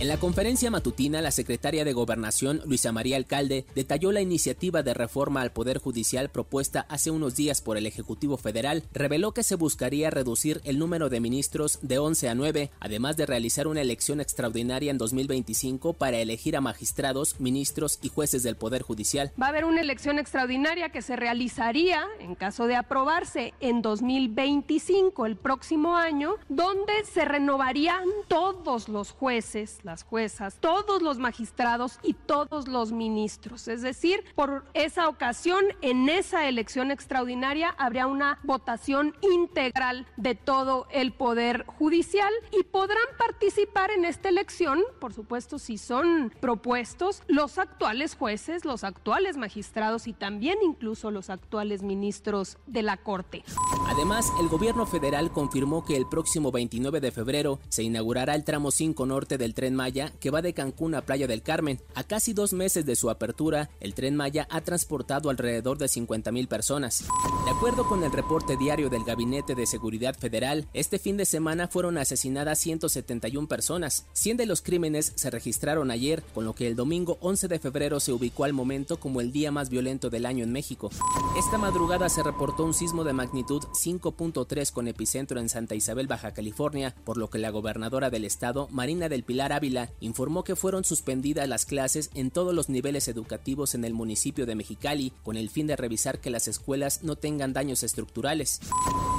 En la conferencia matutina, la secretaria de Gobernación, Luisa María Alcalde, detalló la iniciativa de reforma al Poder Judicial propuesta hace unos días por el Ejecutivo Federal. Reveló que se buscaría reducir el número de ministros de 11 a 9, además de realizar una elección extraordinaria en 2025 para elegir a magistrados, ministros y jueces del Poder Judicial. Va a haber una elección extraordinaria que se realizaría, en caso de aprobarse, en 2025, el próximo año, donde se renovarían todos los jueces las juezas, todos los magistrados y todos los ministros. Es decir, por esa ocasión, en esa elección extraordinaria, habría una votación integral de todo el Poder Judicial y podrán participar en esta elección, por supuesto, si son propuestos, los actuales jueces, los actuales magistrados y también incluso los actuales ministros de la Corte. Además, el gobierno federal confirmó que el próximo 29 de febrero se inaugurará el tramo 5 norte del tren Maya que va de Cancún a Playa del Carmen. A casi dos meses de su apertura, el tren Maya ha transportado alrededor de 50 mil personas. De acuerdo con el reporte diario del Gabinete de Seguridad Federal, este fin de semana fueron asesinadas 171 personas. 100 de los crímenes se registraron ayer, con lo que el domingo 11 de febrero se ubicó al momento como el día más violento del año en México. Esta madrugada se reportó un sismo de magnitud 5.3 con epicentro en Santa Isabel, Baja California, por lo que la gobernadora del estado, Marina del Pilar Ávila, informó que fueron suspendidas las clases en todos los niveles educativos en el municipio de Mexicali con el fin de revisar que las escuelas no tengan daños estructurales.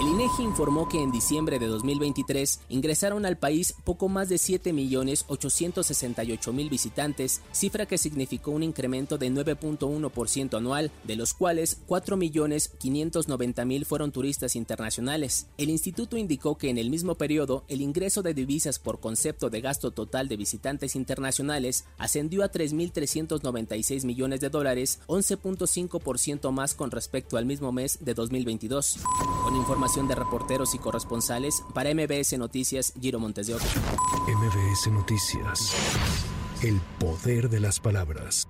El INEGI informó que en diciembre de 2023 ingresaron al país poco más de 7.868.000 visitantes, cifra que significó un incremento de 9.1% anual, de los cuales 4.590.000 fueron turistas internacionales. El instituto indicó que en el mismo periodo el ingreso de divisas por concepto de gasto total de visitantes internacionales ascendió a 3.396 millones de dólares, 11.5% más con respecto al mismo mes de 2022. Con información de reporteros y corresponsales, para MBS Noticias, Giro Montes de Oca. MBS Noticias. El poder de las palabras.